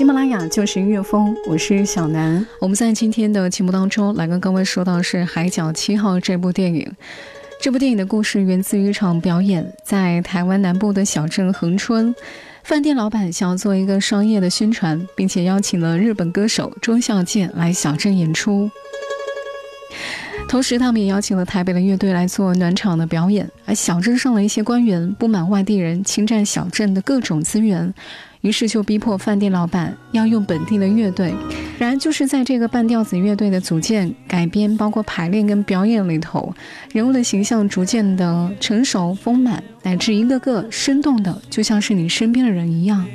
喜马拉雅就是音乐风，我是小南。我们在今天的节目当中来跟各位说到是《海角七号》这部电影。这部电影的故事源自于一场表演，在台湾南部的小镇恒春，饭店老板想要做一个商业的宣传，并且邀请了日本歌手周孝健来小镇演出。同时，他们也邀请了台北的乐队来做暖场的表演。而小镇上的一些官员不满外地人侵占小镇的各种资源。于是就逼迫饭店老板要用本地的乐队。然而，就是在这个半吊子乐队的组建、改编、包括排练跟表演里头，人物的形象逐渐的成熟丰满，乃至一个个生动的，就像是你身边的人一样。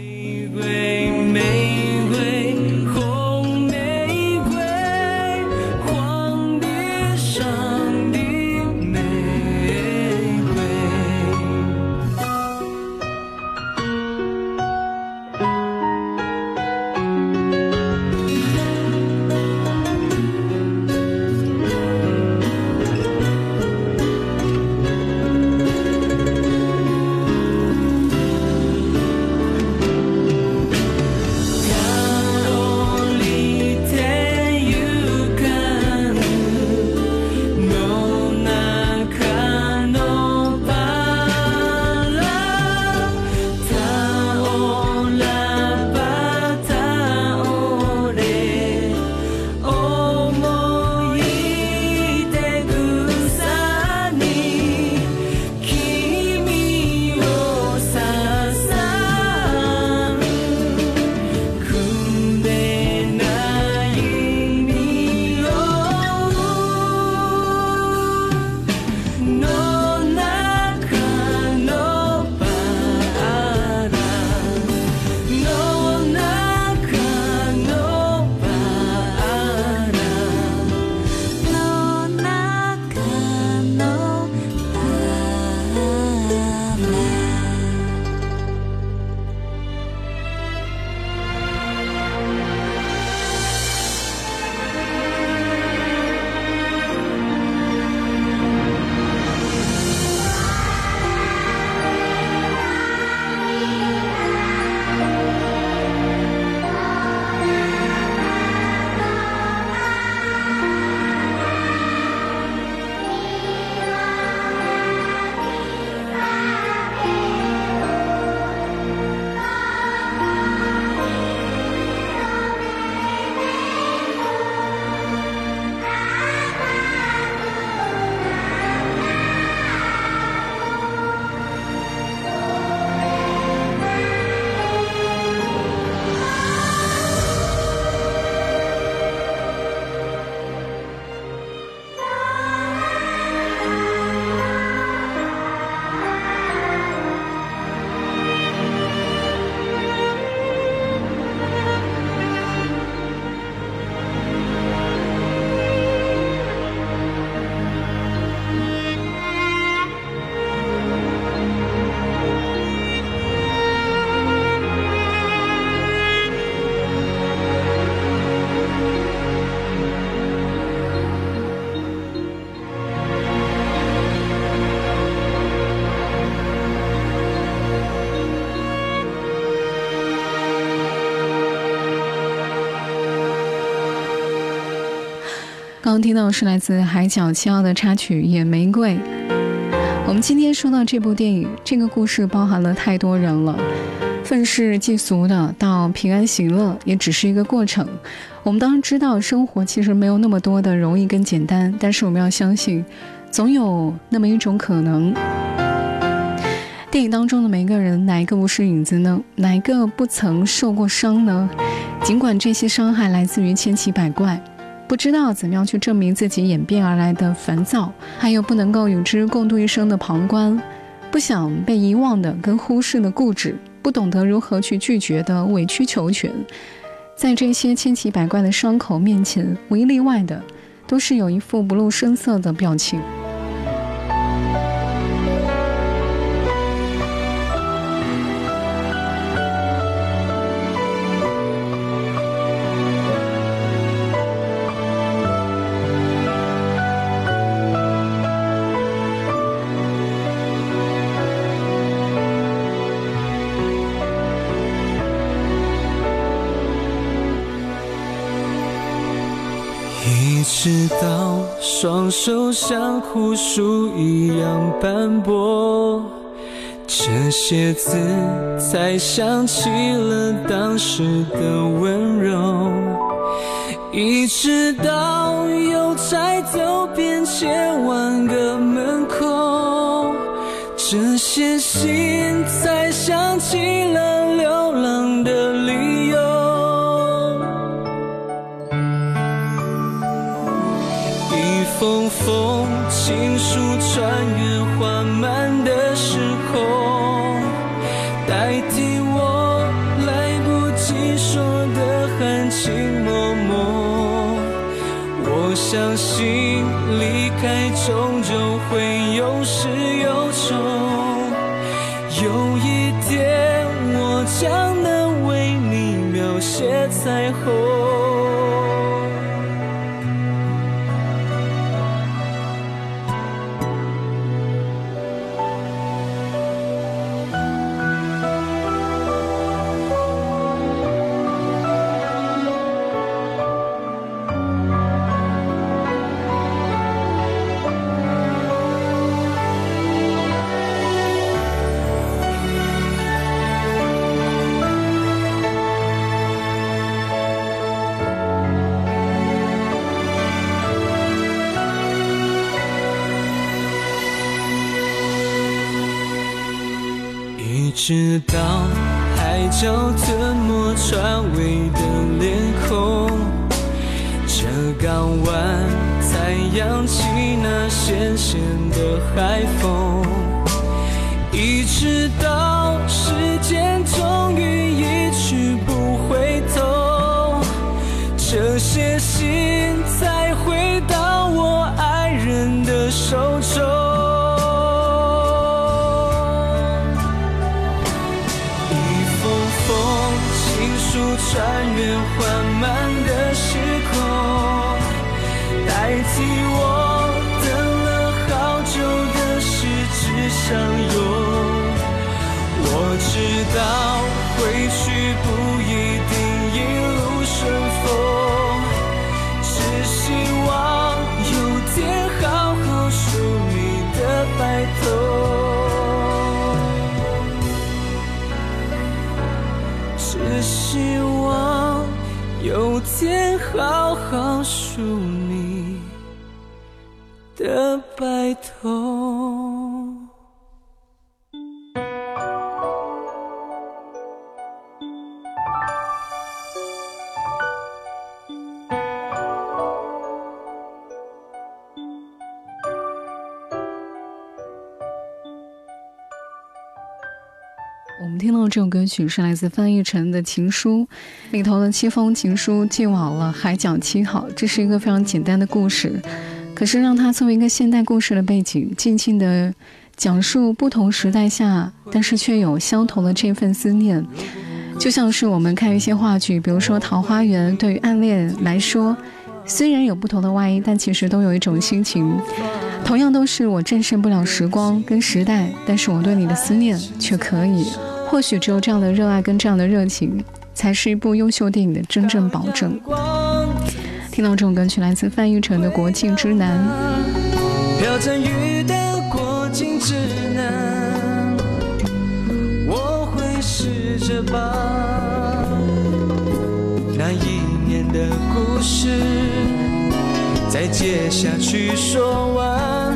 刚听到是来自《海角七号》的插曲《野玫瑰》。我们今天说到这部电影，这个故事包含了太多人了，愤世嫉俗的到平安喜乐，也只是一个过程。我们当然知道，生活其实没有那么多的容易跟简单，但是我们要相信，总有那么一种可能。电影当中的每一个人，哪一个不是影子呢？哪一个不曾受过伤呢？尽管这些伤害来自于千奇百怪。不知道怎么样去证明自己演变而来的烦躁，还有不能够与之共度一生的旁观，不想被遗忘的跟忽视的固执，不懂得如何去拒绝的委曲求全，在这些千奇百怪的伤口面前，无一例外的，都是有一副不露声色的表情。双手像枯树一样斑驳，这些字才想起了当时的温柔。一直到邮差走遍千万个门口，这些信才想起了情书穿越缓慢的时空，代替我来不及说的含情脉脉。我相信离开终究会有始有终，有一天我将能为你描写彩虹。角吞没船尾的脸孔，这港湾才扬起那咸咸的海风。一直到我知道回去不一定一路顺风，只希望有天好好数你的白头，只希望。有天好好数你的这首歌曲是来自翻译成的情书，里头的七封情书寄往了海角七号。这是一个非常简单的故事，可是让它作为一个现代故事的背景，静静的讲述不同时代下，但是却有相同的这份思念。就像是我们看一些话剧，比如说《桃花源》，对于暗恋来说，虽然有不同的外衣，但其实都有一种心情。同样都是我战胜不了时光跟时代，但是我对你的思念却可以。或许只有这样的热爱跟这样的热情，才是一部优秀电影的真正保证。听到这首歌曲，来自范逸臣的《国庆之南》。飘着雨的国境之南，我会试着把那一年的故事。再接下去说完，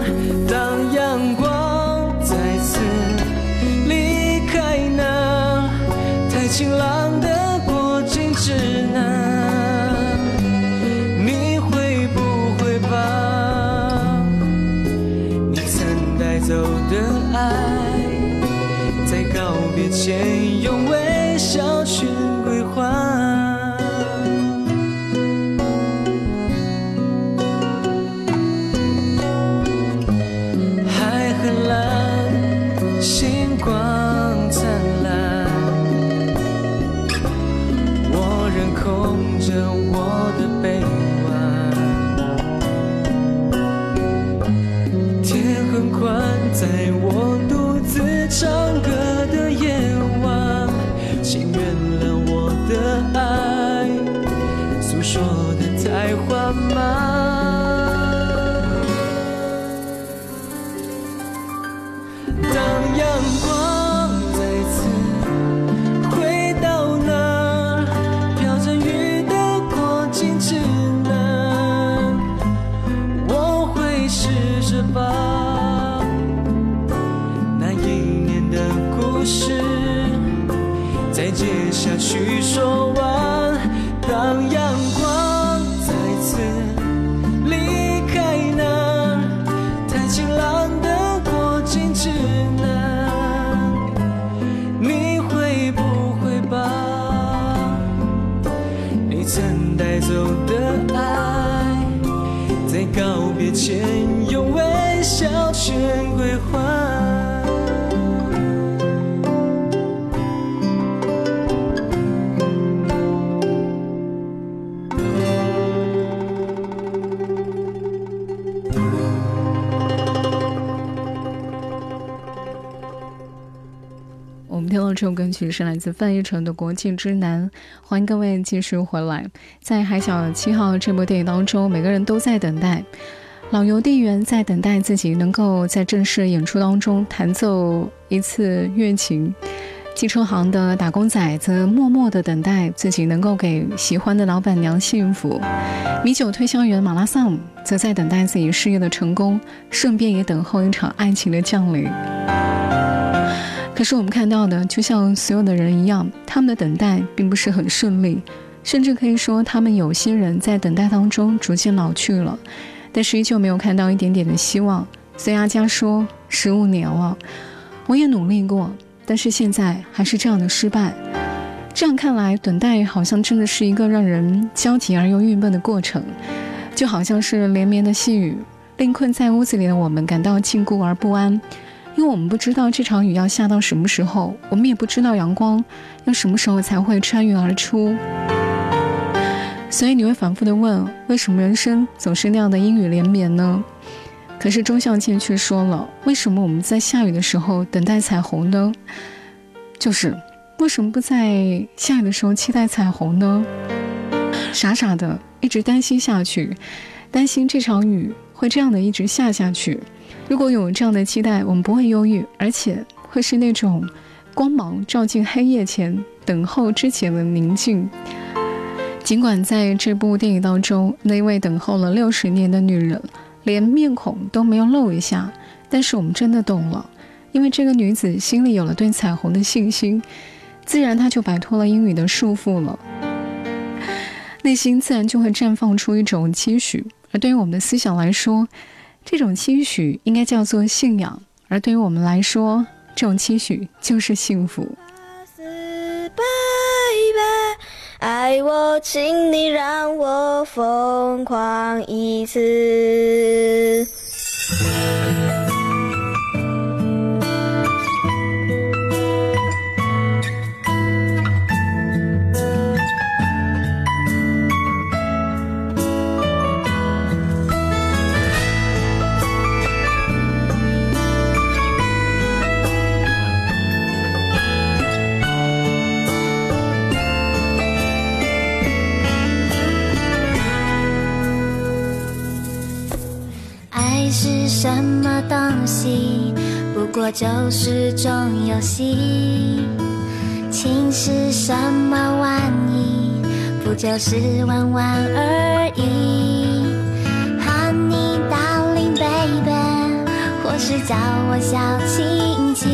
将带走的爱在告别前用微笑全归还。这首歌曲是来自范逸臣的《国际之南》，欢迎各位继续回来。在《海角七号》这部电影当中，每个人都在等待。老邮递员在等待自己能够在正式演出当中弹奏一次乐琴，汽车行的打工仔则默默的等待自己能够给喜欢的老板娘幸福。米酒推销员马拉桑则在等待自己事业的成功，顺便也等候一场爱情的降临。可是我们看到的，就像所有的人一样，他们的等待并不是很顺利，甚至可以说，他们有些人在等待当中逐渐老去了，但是依旧没有看到一点点的希望。所以阿佳说：“十五年了，我也努力过，但是现在还是这样的失败。”这样看来，等待好像真的是一个让人焦急而又郁闷的过程，就好像是连绵的细雨，令困在屋子里的我们感到禁锢而不安。因为我们不知道这场雨要下到什么时候，我们也不知道阳光要什么时候才会穿云而出，所以你会反复的问：为什么人生总是那样的阴雨连绵呢？可是钟孝健却说了：为什么我们在下雨的时候等待彩虹呢？就是为什么不在下雨的时候期待彩虹呢？傻傻的一直担心下去，担心这场雨会这样的一直下下去。如果有这样的期待，我们不会忧郁，而且会是那种光芒照进黑夜前等候之前的宁静。尽管在这部电影当中，那位等候了六十年的女人连面孔都没有露一下，但是我们真的懂了，因为这个女子心里有了对彩虹的信心，自然她就摆脱了阴雨的束缚了，内心自然就会绽放出一种期许。而对于我们的思想来说，这种期许应该叫做信仰，而对于我们来说，这种期许就是幸福。爱我，请你让我疯狂一次。就是种游戏。情是什么玩意？不就是玩玩而已。喊你 darling baby，或是叫我小亲亲，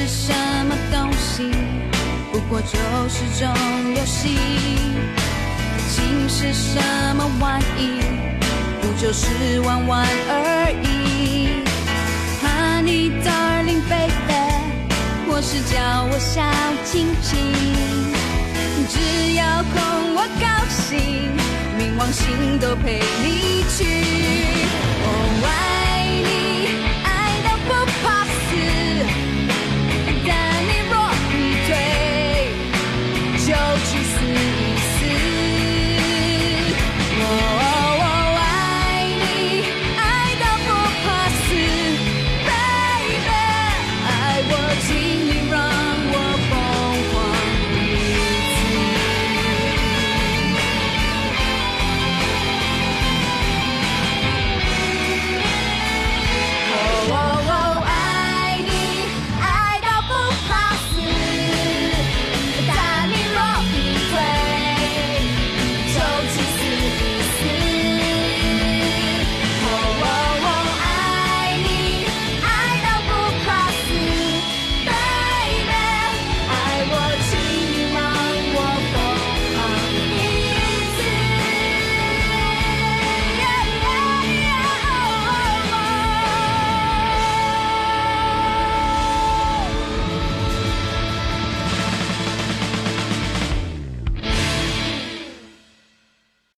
是什么东西不过就是种游戏。情是什么玩意不就是玩玩而已。Honey darling baby 或是叫我小亲亲只要哄我高兴冥王星都陪你去。